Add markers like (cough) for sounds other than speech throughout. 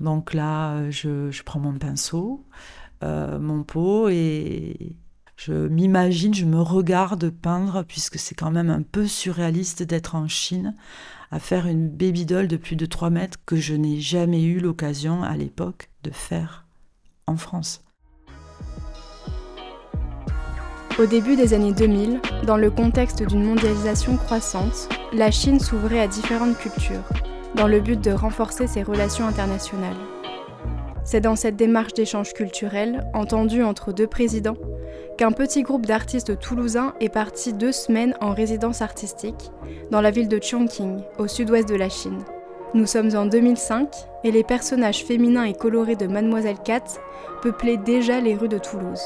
Donc là, je, je prends mon pinceau, mon pot et je m'imagine, je me regarde peindre, puisque c'est quand même un peu surréaliste d'être en Chine, à faire une baby doll de plus de 3 mètres que je n'ai jamais eu l'occasion à l'époque de faire en France. Au début des années 2000, dans le contexte d'une mondialisation croissante, la Chine s'ouvrait à différentes cultures, dans le but de renforcer ses relations internationales. C'est dans cette démarche d'échange culturel, entendue entre deux présidents, qu'un petit groupe d'artistes toulousains est parti deux semaines en résidence artistique dans la ville de Chongqing, au sud-ouest de la Chine. Nous sommes en 2005 et les personnages féminins et colorés de Mademoiselle Cat peuplaient déjà les rues de Toulouse.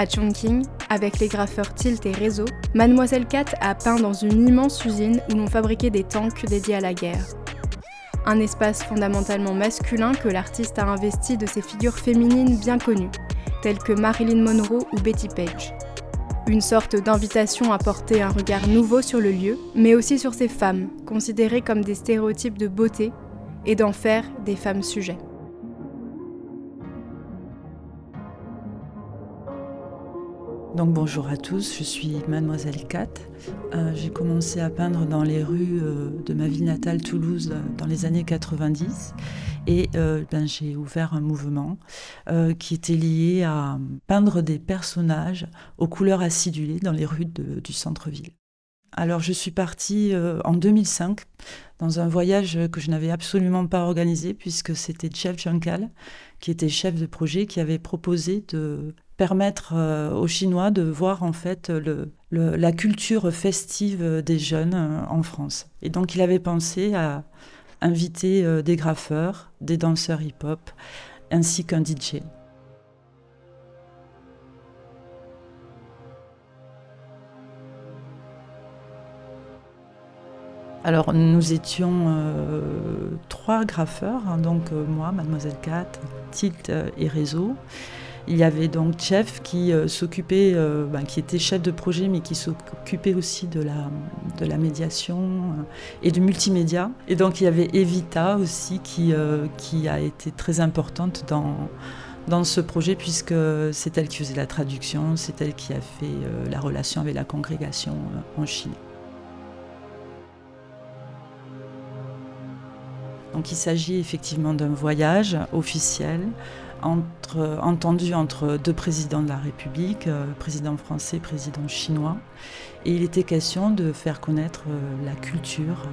À Chongqing, avec les graffeurs Tilt et Réseau, Mademoiselle Cat a peint dans une immense usine où l'on fabriquait des tanks dédiés à la guerre. Un espace fondamentalement masculin que l'artiste a investi de ses figures féminines bien connues, telles que Marilyn Monroe ou Betty Page. Une sorte d'invitation à porter un regard nouveau sur le lieu, mais aussi sur ces femmes, considérées comme des stéréotypes de beauté, et d'en faire des femmes sujets. Donc bonjour à tous, je suis Mademoiselle Cat. Euh, j'ai commencé à peindre dans les rues euh, de ma ville natale Toulouse euh, dans les années 90 et ben, j'ai ouvert un mouvement qui était lié à peindre des personnages aux couleurs acidulées dans les rues du centre-ville. Alors je suis partie en 2005 dans un voyage que je n'avais absolument pas organisé puisque c'était Jeff Junkal qui était chef de projet qui avait proposé de permettre euh, aux Chinois de voir en fait la culture festive des jeunes euh, en France. Et donc il avait pensé à inviter euh, des graffeurs, des danseurs hip-hop, ainsi qu'un DJ. Alors nous étions trois graffeurs, hein, donc moi, Mademoiselle Cat, Tilt et Réseau. Il y avait donc Chef qui euh, s'occupait, euh, ben, qui était chef de projet, mais qui s'occupait aussi de la, médiation euh, et du multimédia. Et donc il y avait Evita aussi qui, a été très importante dans ce projet puisque c'est elle qui faisait la traduction, c'est elle qui a fait la relation avec la congrégation en Chine. Donc il s'agit effectivement d'un voyage officiel entendu entre deux présidents de la République, euh, président français, président chinois. Et il était question de faire connaître euh, la culture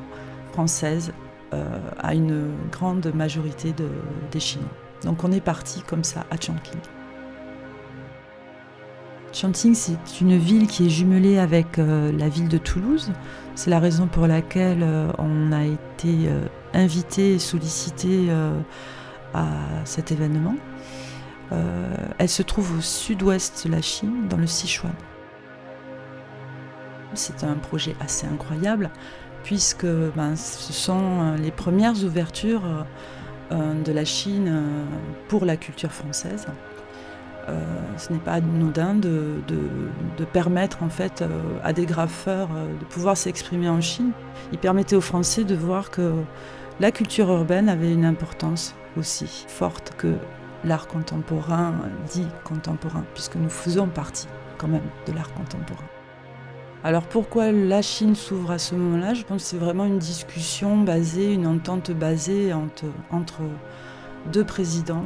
française euh, à une grande majorité des Chinois. Donc on est parti comme ça à Chongqing. Chongqing, c'est une ville qui est jumelée avec la ville de Toulouse. C'est la raison pour laquelle on a été invité et sollicité à cet événement. Euh, elle se trouve au sud-ouest de la Chine, dans le Sichuan. C'est un projet assez incroyable puisque ben, ce sont euh, les premières ouvertures euh, de la Chine pour la culture française. Ce n'est pas anodin de, permettre en fait à des graffeurs de pouvoir s'exprimer en Chine. Il permettait aux Français de voir que la culture urbaine avait une importance aussi forte que l'art contemporain dit contemporain, puisque nous faisons partie quand même de l'art contemporain. Alors pourquoi la Chine s'ouvre à ce moment-là? Je pense que c'est vraiment une discussion basée, une entente basée entre, deux présidents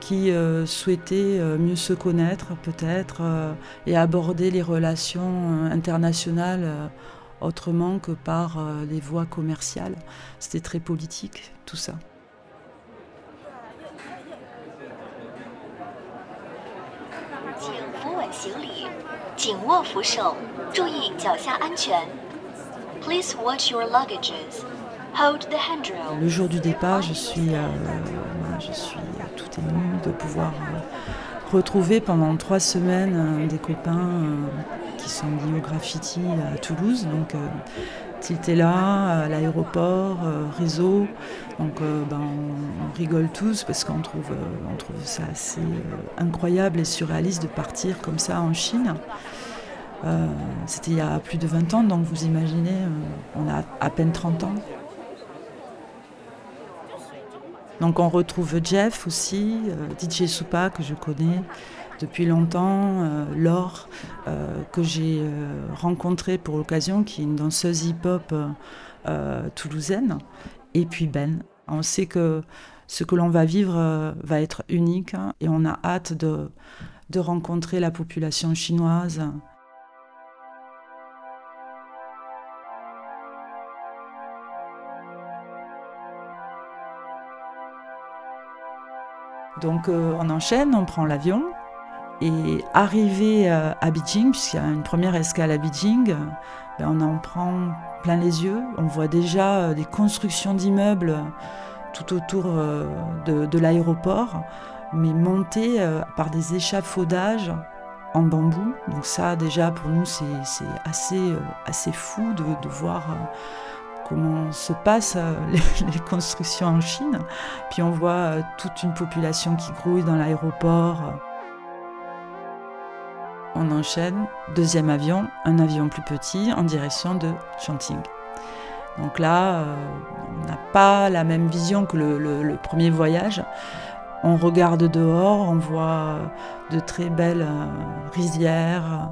qui euh, souhaitaient euh, mieux se connaître peut-être euh, et aborder les relations internationales autrement que par les voies commerciales. C'était très politique tout ça. Le jour du départ, je suis, euh, je suis de pouvoir euh, retrouver pendant trois semaines euh, des copains qui sont liés au graffiti à Toulouse. Donc, Tilt est là, à l'aéroport, réseau. Donc ben, on, rigole tous parce qu'on trouve, on trouve ça assez incroyable et surréaliste de partir comme ça en Chine. C'était il y a plus de 20 ans, donc vous imaginez, on a à peine 30 ans. Donc on retrouve Jeff aussi, DJ Soupa que je connais depuis longtemps, Laure que j'ai rencontrée pour l'occasion, qui est une danseuse hip-hop toulousaine, et puis Ben. On sait que ce que l'on va vivre euh, va être unique hein, et on a hâte de, de rencontrer la population chinoise. Donc euh, on enchaîne, on prend l'avion et arrivé euh, à Beijing, puisqu'il y a une première escale à Beijing, ben, on en prend plein les yeux. On voit déjà des constructions d'immeubles tout autour euh, de, l'aéroport, mais monté euh, par des échafaudages en bambou. Donc ça, déjà, pour nous, c'est assez, euh, assez fou de, voir comment se passent (laughs) les, constructions en Chine. Puis on voit toute une population qui grouille dans l'aéroport. On enchaîne, deuxième avion, un avion plus petit en direction de Chongqing. Donc là, euh, on n'a pas la même vision que le, premier voyage. On regarde dehors, on voit de très belles euh, rizières,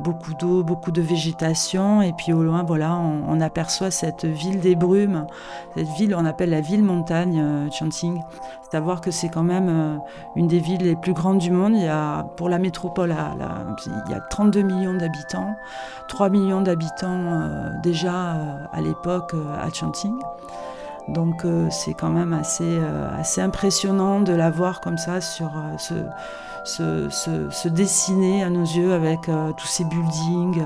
beaucoup d'eau, beaucoup de végétation, et puis au loin, voilà, on, aperçoit cette ville des brumes, cette ville, on appelle la ville montagne, euh, Chanting. Savoir que c'est quand même euh, une des villes les plus grandes du monde. Il y a, pour la métropole, il y a 32 millions d'habitants, 3 millions d'habitants euh, déjà à l'époque à Chanting. Donc c'est quand même assez impressionnant de la voir comme ça sur ce se, dessiner à nos yeux avec euh, tous ces buildings.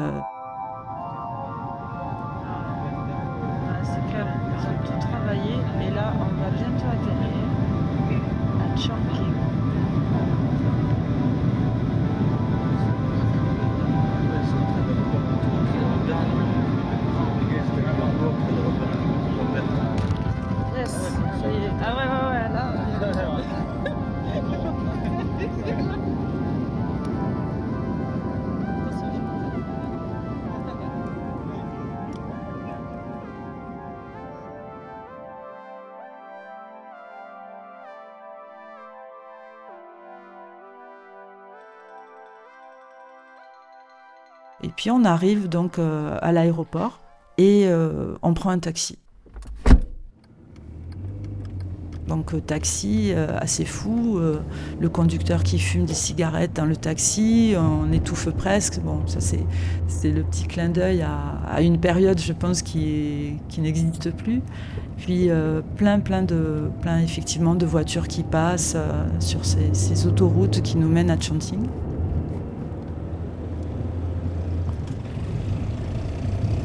Et puis on arrive donc euh, à l'aéroport et euh, on prend un taxi. Donc euh, taxi assez fou, le conducteur qui fume des cigarettes dans le taxi, on étouffe presque. Bon, ça c'est le petit clin d'œil à, une période, je pense, qui, n'existe plus. Puis plein, plein de, plein effectivement de voitures qui passent sur ces, ces, autoroutes qui nous mènent à Chongqing.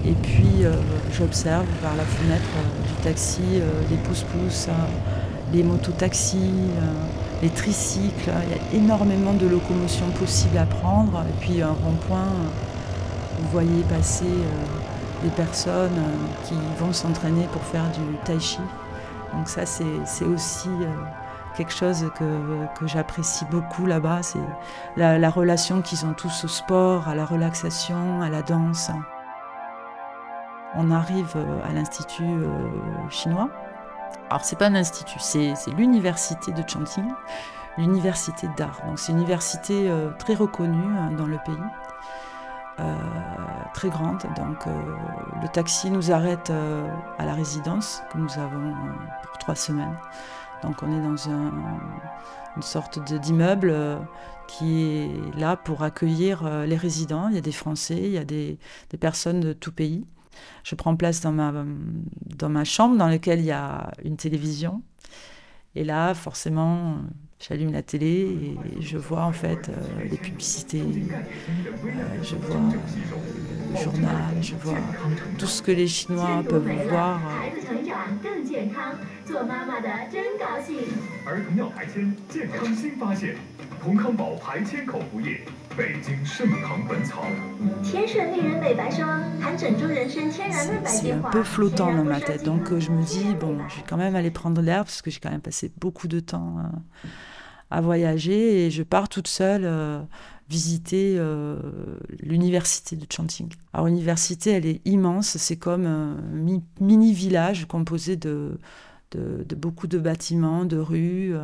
Et euh, j'observe par la fenêtre euh, du taxi les euh, pousse-pousse, les mototaxis, les tricycles. Il y a énormément de locomotion possible à prendre. Et puis un rond-point, vous voyez passer des personnes qui vont s'entraîner pour faire du tai chi. Donc ça, c'est aussi quelque chose que, j'apprécie beaucoup là-bas. C'est la relation qu'ils ont tous au sport, à la relaxation, à la danse. On arrive euh, à l'Institut euh, chinois. Alors, c'est pas un institut, c'est l'université de Chongqing, l'université d'art. Donc, c'est une université euh, très reconnue dans le pays. très grande. Donc le taxi nous arrête à la résidence que nous avons pour trois semaines. Donc on est dans une sorte d'immeuble qui est là pour accueillir les résidents. Il y a des Français, il y a des personnes de tout pays. Je prends place dans ma, dans ma chambre dans laquelle il y a une télévision. Et là, forcément, j'allume la télé et je vois en fait euh, les publicités, euh, je vois le journal, je vois tout ce que les Chinois peuvent voir. C'est un peu flottant dans ma tête, donc euh, je me dis, bon, je vais quand même aller prendre l'air parce que j'ai quand même passé beaucoup de temps euh, à voyager et je pars toute seule euh, visiter l'université de Chanting. Alors l'université, elle est immense, c'est comme un mini village composé de, beaucoup de bâtiments, de rues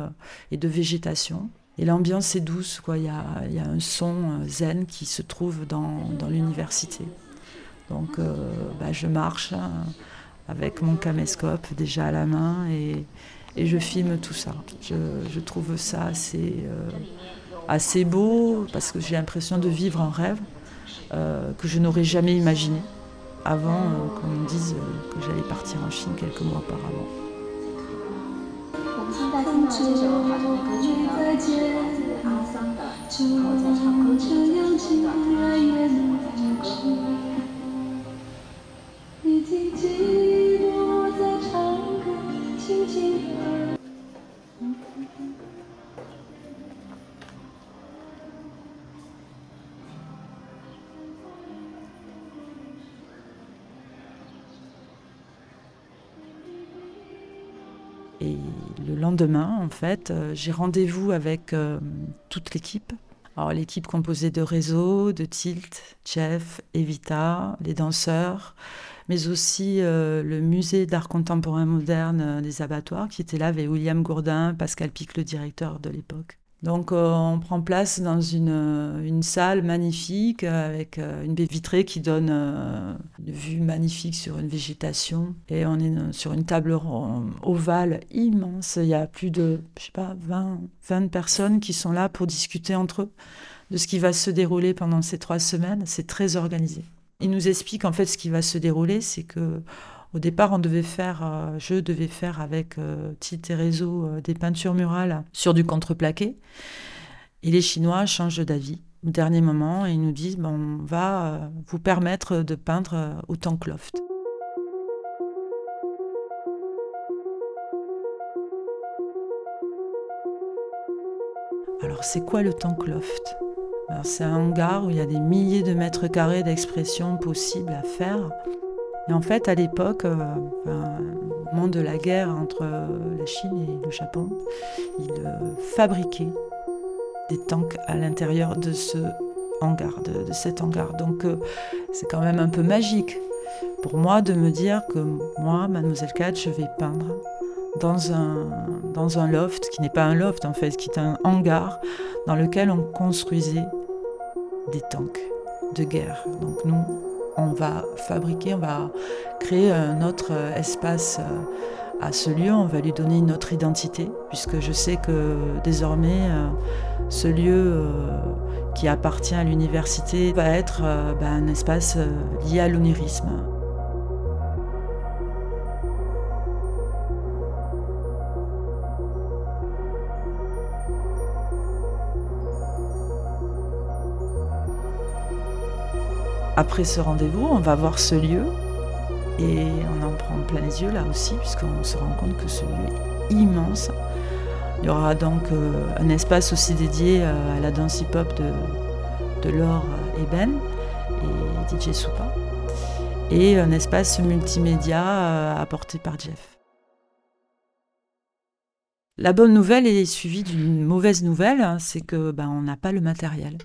et de végétation. Et l'ambiance est douce, quoi. Il y a, un son zen qui se trouve dans, l'université. Donc bah, je marche hein, avec mon caméscope déjà à la main et, je filme tout ça. Je, trouve ça assez assez beau, parce que j'ai l'impression de vivre un rêve euh, que je n'aurais jamais imaginé avant euh, qu'on me dise euh, que j'allais partir en Chine quelques mois auparavant. 是就这样桑的，我在。Lendemain, en fait, euh, j'ai rendez-vous avec euh, toute l'équipe. Alors l'équipe composée de Réseau, de Tilt, Jeff, Evita, les danseurs, mais aussi euh, le musée d'art contemporain moderne des abattoirs qui était là avec William Gourdin, Pascal Pic, le directeur de l'époque. Donc euh, on prend place dans une, euh, salle magnifique avec euh, une baie vitrée qui donne une vue magnifique sur une végétation. Et on est sur une table ovale immense. Il y a plus de, je sais pas, 20, 20 personnes qui sont là pour discuter entre eux de ce qui va se dérouler pendant ces trois semaines. C'est très organisé. Ils nous expliquent en fait ce qui va se dérouler, c'est que au départ, on devait faire, euh, je devais faire avec euh, Tite et Réseau euh, des peintures murales sur du contreplaqué. Et les Chinois changent d'avis au dernier moment et ils nous disent bon, on va vous permettre de peindre autant que loft. Alors, c'est quoi le tank loft C'est un hangar où il y a des milliers de mètres carrés d'expression possibles à faire. Et en fait, à l'époque, euh, au moment de la guerre entre la Chine et le Japon, ils euh, fabriquaient des tanks à l'intérieur de ce hangar, de, cet hangar. Donc euh, c'est quand même un peu magique pour moi de me dire que moi, Mademoiselle Kat, je vais peindre dans un, dans un loft, qui n'est pas un loft en fait, qui est un hangar dans lequel on construisait des tanks de guerre. Donc nous, on va fabriquer, on va créer un autre espace euh, à ce lieu, on va lui donner une autre identité, puisque je sais que désormais, euh, ce lieu euh, qui appartient à l'université va être bah, un espace lié à l'onirisme. Après ce rendez-vous, on va voir ce lieu et on en prend plein les yeux là aussi, puisqu'on se rend compte que ce lieu est immense. Il y aura donc euh, un espace aussi dédié euh, à la danse hip-hop de, de Laure Eben et DJ Soupa, et un espace multimédia euh, apporté par Jeff. La bonne nouvelle est suivie d'une mauvaise nouvelle, hein, c'est que ben, on n'a pas le matériel.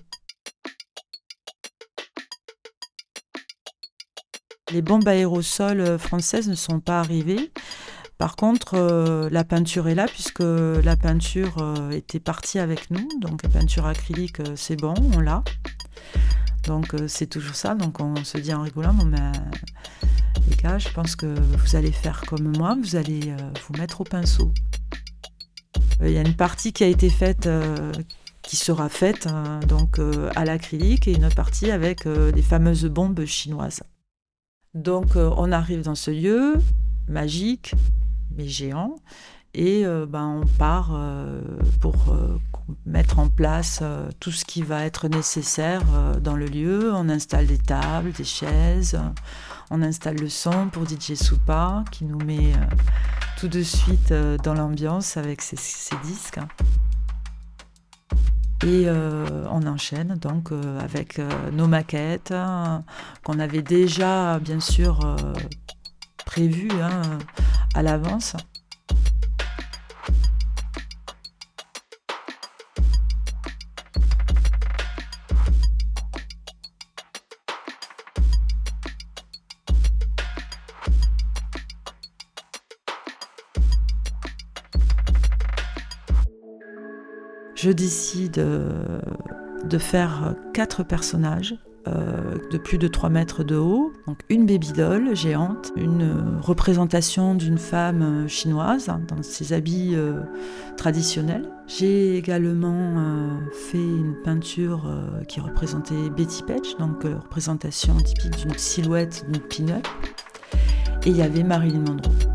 Les bombes aérosols euh, françaises ne sont pas arrivées. Par contre, euh, la peinture est là puisque la peinture euh, était partie avec nous. Donc la peinture acrylique, c'est bon, on l'a. Donc c'est toujours ça. Donc on se dit en rigolant, ben, les gars, je pense que vous allez faire comme moi, vous allez vous mettre au pinceau. Il y a une partie qui a été faite, qui sera faite hein, donc à l'acrylique et une partie avec des fameuses bombes chinoises. Donc euh, on arrive dans ce lieu magique, mais géant, et euh, ben, on part euh, pour mettre en place tout ce qui va être nécessaire dans le lieu. On installe des tables, des chaises, on installe le son pour DJ Soupa qui nous met tout de suite dans l'ambiance avec ses, disques. Et euh, on enchaîne donc euh, avec euh, nos maquettes hein, qu'on avait déjà bien sûr prévues hein, à l'avance. Je décide de faire quatre personnages euh, de plus de 3 mètres de haut, donc une baby doll géante, une représentation d'une femme euh, chinoise dans ses habits euh, traditionnels. J'ai également fait une peinture qui représentait Betty Page, donc représentation typique d'une silhouette d'une pin-up. Et il y avait Marilyn Monroe.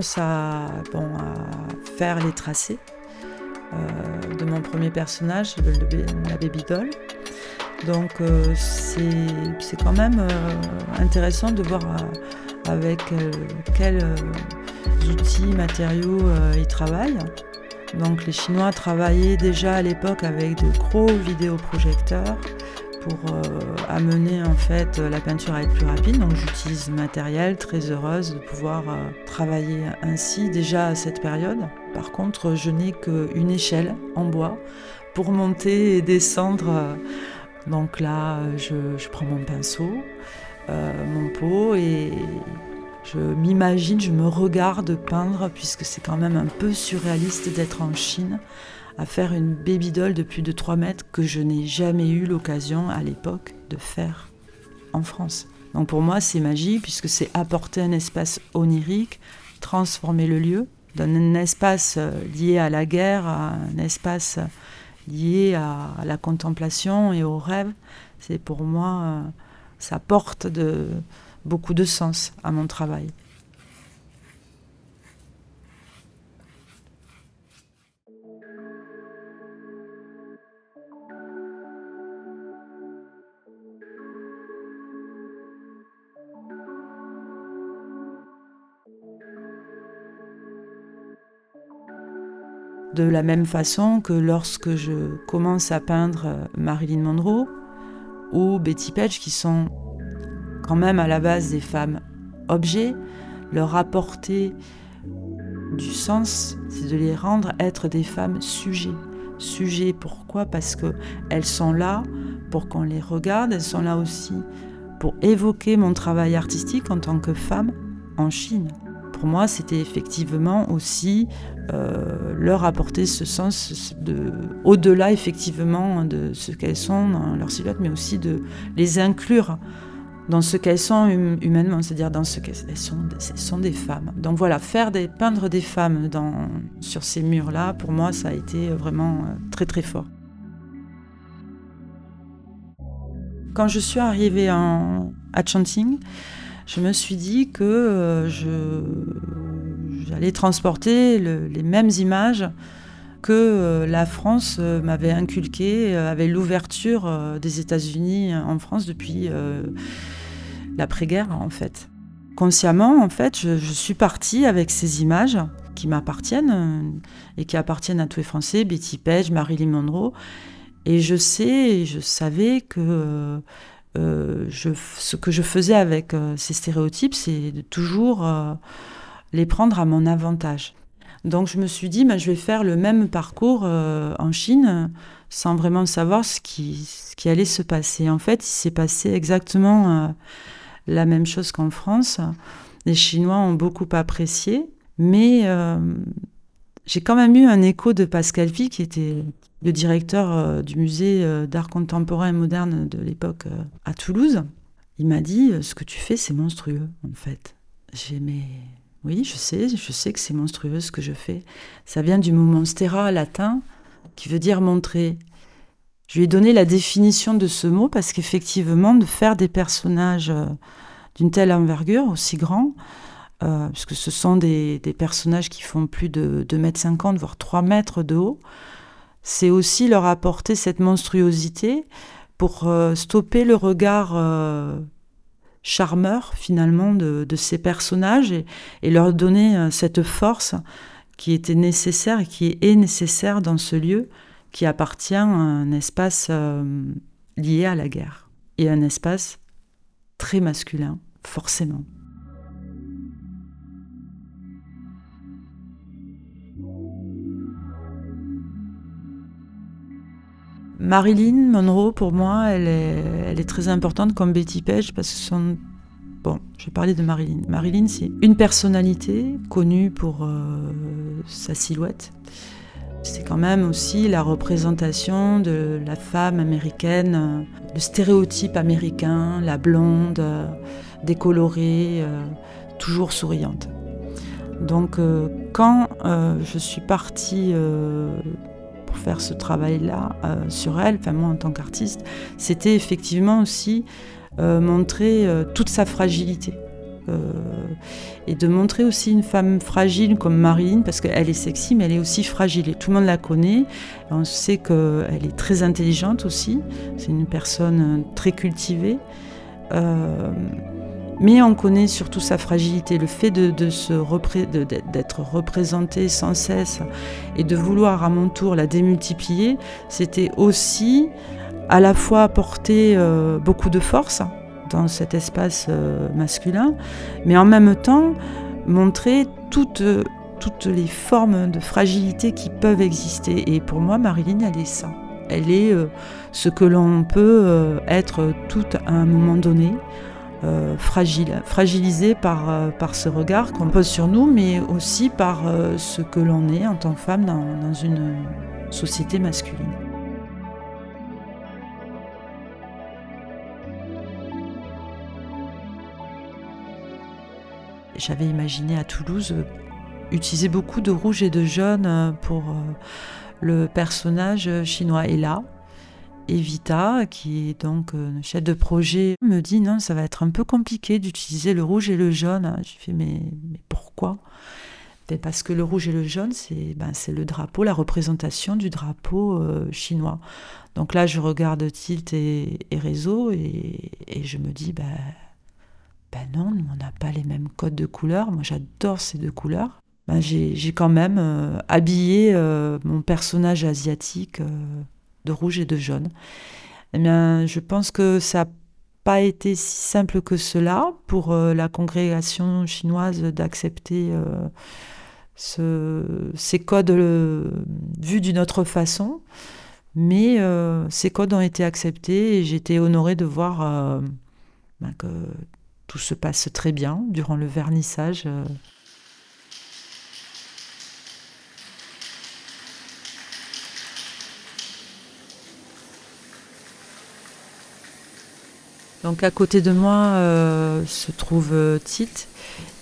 Commence à, faire les tracés euh, de mon premier personnage, la baby doll. Donc euh, c'est quand même euh, intéressant de voir avec quels outils, matériaux ils travaillent. Donc les Chinois travaillaient déjà à l'époque avec de gros vidéoprojecteurs pour euh, amener en fait la peinture à être plus rapide. Donc j'utilise le matériel, très heureuse de pouvoir euh, travailler ainsi déjà à cette période. Par contre, je n'ai qu'une échelle en bois pour monter et descendre. Donc là, je, prends mon pinceau, euh, mon pot et je m'imagine, je me regarde peindre puisque c'est quand même un peu surréaliste d'être en Chine à faire une baby doll de plus de 3 mètres que je n'ai jamais eu l'occasion à l'époque de faire en France. Donc pour moi, c'est magique puisque c'est apporter un espace onirique, transformer le lieu, donner un espace euh, lié à la guerre, à un espace lié à la contemplation et au rêve. C'est pour moi, euh, ça porte de, beaucoup de sens à mon travail. De la même façon que lorsque je commence à peindre euh, Marilyn Monroe ou Betty Page, qui sont quand même à la base des femmes objets, leur apporter du sens, c'est de les rendre être des femmes sujets. Sujets, pourquoi? Parce qu'elles sont là pour qu'on les regarde, elles sont là aussi pour évoquer mon travail artistique en tant que femme en Chine pour moi, c'était effectivement aussi euh, leur apporter ce sens de, au-delà effectivement de ce qu'elles sont dans leur silhouette, mais aussi de les inclure dans ce qu'elles sont hum, humainement, c'est-à-dire dans ce qu'elles sont, sont des femmes. Donc voilà, faire des, peindre des femmes dans, sur ces murs-là, pour moi, ça a été vraiment euh, très très fort. Quand je suis arrivée à Chanting, je me suis dit que euh, j'allais transporter les mêmes images que euh, la France euh, m'avait inculqué avec l'ouverture des États-Unis en France depuis l'après-guerre en fait. Consciemment en fait, je, suis partie avec ces images qui m'appartiennent et qui appartiennent à tous les Français, Betty Page, Marilyn Monroe, et je sais, je savais que euh, ce que je faisais avec euh, ces stéréotypes, c'est de toujours euh, les prendre à mon avantage. Donc je me suis dit, bah, je vais faire le même parcours en Chine sans vraiment savoir ce qui, ce qui allait se passer. En fait, il s'est passé exactement la même chose qu'en France. Les Chinois ont beaucoup apprécié, mais j'ai quand même eu un écho de Pascal Pi, qui était le directeur euh, du musée euh, d'art contemporain et moderne de l'époque euh, à Toulouse. Il m'a dit Ce que tu fais, c'est monstrueux, en fait. J'ai mais oui, je sais, je sais que c'est monstrueux ce que je fais. Ça vient du mot monstera latin, qui veut dire montrer. Je lui ai donné la définition de ce mot parce qu'effectivement, de faire des personnages d'une telle envergure, aussi grands, puisque ce sont des, personnages qui font plus de 2 mètres 50, voire 3 mètres de haut, c'est aussi leur apporter cette monstruosité pour euh, stopper le regard euh, charmeur finalement de, ces personnages et, leur donner euh, cette force qui était nécessaire et qui est nécessaire dans ce lieu qui appartient à un espace lié à la guerre et un espace très masculin, forcément. Marilyn Monroe, pour moi, elle est, très importante comme Betty Page parce que son Bon, je vais parler de Marilyn. Marilyn, c'est une personnalité connue pour euh, sa silhouette. C'est quand même aussi la représentation de la femme américaine, euh, le stéréotype américain, la blonde, euh, décolorée, toujours souriante. Donc quand je suis partie pour faire ce travail-là sur elle, enfin moi en tant qu'artiste, c'était effectivement aussi euh, montrer euh, toute sa fragilité. Euh, et de montrer aussi une femme fragile comme Marilyn, parce qu'elle est sexy, mais elle est aussi fragile. Et tout le monde la connaît. On sait qu'elle est très intelligente aussi. C'est une personne très cultivée. Mais on connaît surtout sa fragilité. Le fait de, de d'être représentée sans cesse et de vouloir à mon tour la démultiplier, c'était aussi à la fois apporter euh, beaucoup de force dans cet espace euh, masculin, mais en même temps montrer toutes, les formes de fragilité qui peuvent exister. Et pour moi, Marilyn, elle est ça. Elle est euh, ce que l'on peut être tout à un moment donné, fragile, fragilisé par, par ce regard qu'on pose sur nous, mais aussi par ce que l'on est en tant que femme dans une société masculine. J'avais imaginé à Toulouse euh, utiliser beaucoup de rouge et de jaune euh, pour euh, le personnage chinois Ella. Evita, qui est donc chef de projet, me dit non, ça va être un peu compliqué d'utiliser le rouge et le jaune. Je fais mais, mais pourquoi? Ben, Parce que le rouge et le jaune, c'est ben, le drapeau, la représentation du drapeau chinois. Donc là, je regarde Tilt et, Réseau et, et, je me dis, ben, ben non, on n'a pas les mêmes codes de couleurs. Moi, j'adore ces deux couleurs. Ben, j'ai quand même euh, habillé euh, mon personnage asiatique euh, de rouge et de jaune. Eh bien, je pense que ça n'a pas été si simple que cela pour la congrégation chinoise d'accepter ce, ces codes vus d'une autre façon. Mais ces codes ont été acceptés et j'étais honorée de voir ben, que tout se passe très bien durant le vernissage. Donc à côté de moi euh, se trouve euh, Tite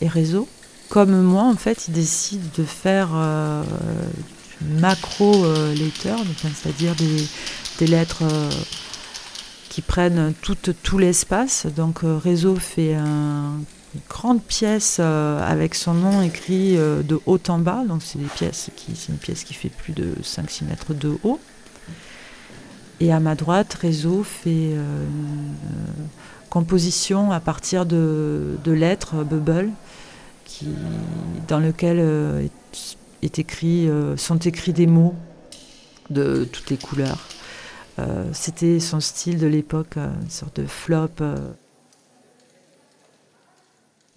et Réseau. Comme moi, en fait, ils décident de faire macro letter, c'est-à-dire des, lettres qui prennent tout, l'espace. Donc euh, Réseau fait une grande pièce euh, avec son nom écrit euh, de haut en bas. Donc c'est une pièce qui fait plus de 5-6 mètres de haut. Et à ma droite, Réseau fait une composition à partir de, lettres Bubble, qui, dans lequel est écrit, sont écrits des mots de toutes les couleurs. Euh, c'était son style de l'époque, euh, une sorte de flop.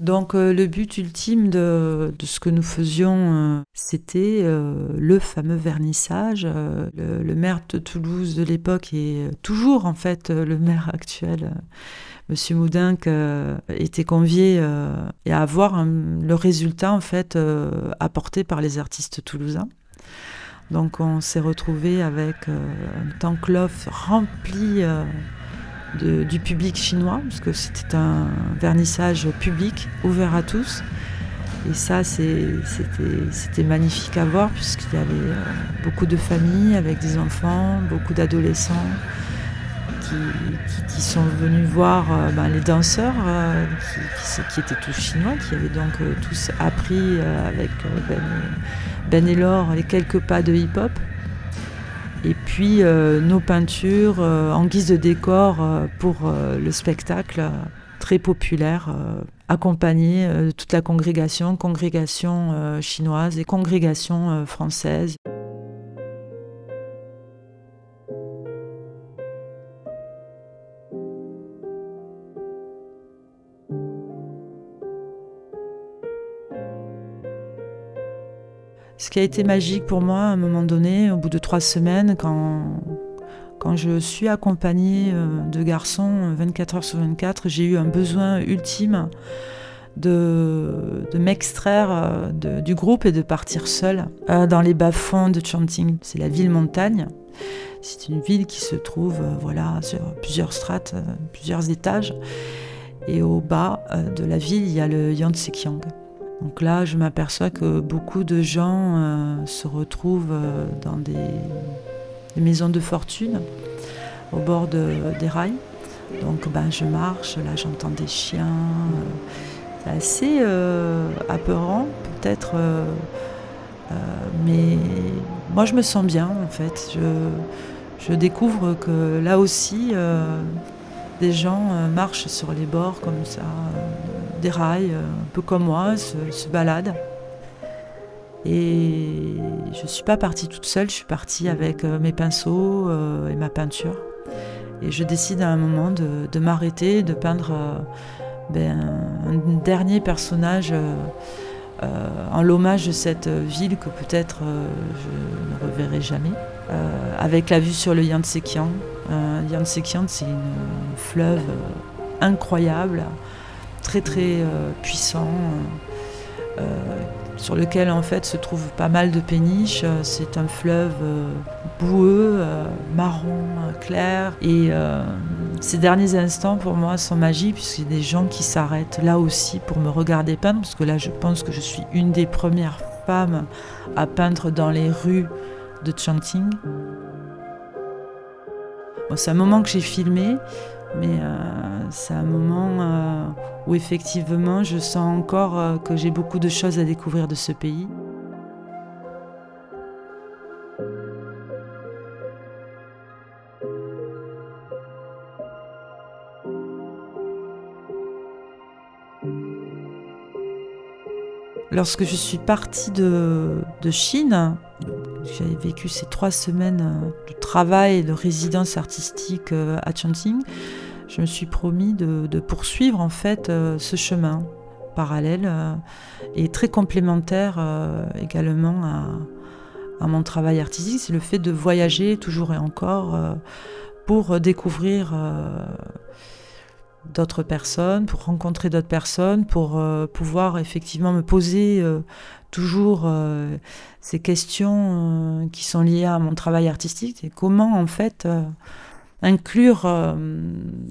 Euh. Donc le but ultime de, ce que nous faisions, c'était le fameux vernissage. Le, maire de Toulouse de l'époque et toujours en fait le maire (laughs) actuel, Monsieur Moudinque, était convié à voir le résultat en fait apporté par les artistes toulousains. Donc on s'est retrouvé avec euh, un tankloff rempli euh, du public chinois, parce que c'était un vernissage public, ouvert à tous. Et ça, c'était magnifique à voir, puisqu'il y avait euh, beaucoup de familles avec des enfants, beaucoup d'adolescents qui, sont venus voir ben, les danseurs qui, étaient tous chinois, qui avaient donc tous appris avec ben, ben et les quelques pas de hip-hop. Et puis euh, nos peintures euh, en guise de décor euh, pour le spectacle très populaire, accompagné de toute la congrégation, congrégation chinoise et congrégation française. Ce qui a été magique pour moi à un moment donné, au bout de trois semaines, quand, Quand je suis accompagnée de garçons 24 heures sur 24, j'ai eu un besoin ultime de, m'extraire du groupe et de partir seule dans les bas-fonds de Chanting. C'est la ville montagne. C'est une ville qui se trouve voilà, sur plusieurs strates, plusieurs étages. Et au bas de la ville, il y a le Yangtze-Kiang. Donc là, je m'aperçois que beaucoup de gens euh, se retrouvent euh, dans des, maisons de fortune au bord des rails. Donc ben, je marche, là j'entends des chiens. Euh, c'est assez apeurant peut-être, mais moi je me sens bien en fait. Je découvre que là aussi des gens marchent sur les bords comme ça des rails, euh, un peu comme moi, se, baladent. Et je ne suis pas partie toute seule, je suis partie avec euh, mes pinceaux euh, et ma peinture. Et je décide à un moment de, m'arrêter, de peindre ben, un dernier personnage en l'hommage de cette ville que peut-être je ne reverrai jamais, avec la vue sur le Yangtze-Kiang. Yangtze-Kiang, c'est une fleuve incroyable très très euh, puissant, euh, euh, sur lequel en fait se trouvent pas mal de péniches. C'est un fleuve boueux, marron, clair. Et ces derniers instants pour moi sont magiques puisqu'il y a des gens qui s'arrêtent là aussi pour me regarder peindre, parce que là je pense que je suis une des premières femmes à peindre dans les rues de Chanting. C'est un moment que j'ai filmé. Mais euh, c'est un moment euh, où effectivement je sens encore euh, que j'ai beaucoup de choses à découvrir de ce pays. Lorsque je suis partie de, de Chine, j'avais vécu ces trois semaines de travail et de résidence artistique à Chanting je me suis promis de, poursuivre en fait euh, ce chemin parallèle euh, et très complémentaire euh, également à, mon travail artistique, c'est le fait de voyager toujours et encore pour découvrir d'autres personnes, pour rencontrer d'autres personnes, pour pouvoir effectivement me poser toujours ces questions qui sont liées à mon travail artistique et comment en fait inclure euh,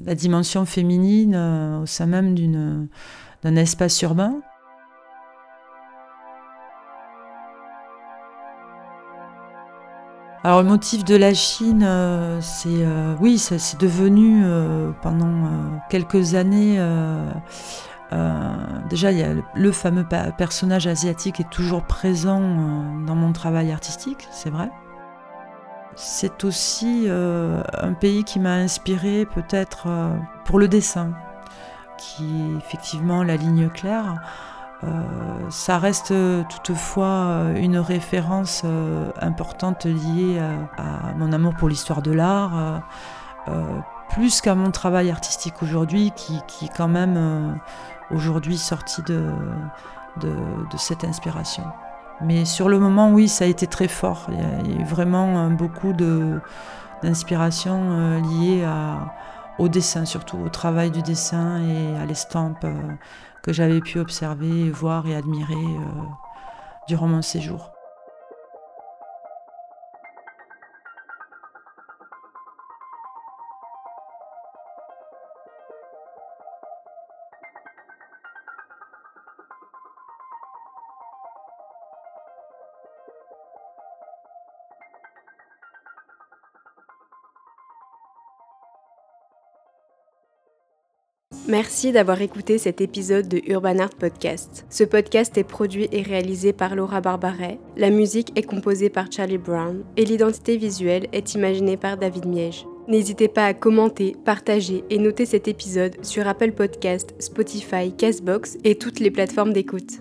la dimension féminine euh, au sein même d'un espace urbain. Alors le motif de la Chine, euh, c'est oui, c'est devenu pendant quelques années. déjà, a le fameux personnage asiatique est toujours présent dans mon travail artistique, c'est vrai. C'est aussi euh, un pays qui m'a inspiré peut-être euh, pour le dessin, qui est effectivement la ligne claire. Euh, ça reste toutefois une référence importante liée à, mon amour pour l'histoire de l'art, plus qu'à mon travail artistique aujourd'hui, qui, est quand même aujourd'hui sorti de, cette inspiration. Mais sur le moment, oui, ça a été très fort. Il y a, vraiment euh, beaucoup d'inspiration euh, liée au dessin, surtout au travail du dessin et à l'estampe euh, que j'avais pu observer, voir et admirer durant mon séjour. Merci d'avoir écouté cet épisode de Urban Art Podcast. Ce podcast est produit et réalisé par Laura Barbaret, la musique est composée par Charlie Brown et l'identité visuelle est imaginée par David Miège. N'hésitez pas à commenter, partager et noter cet épisode sur Apple Podcast, Spotify, Castbox et toutes les plateformes d'écoute.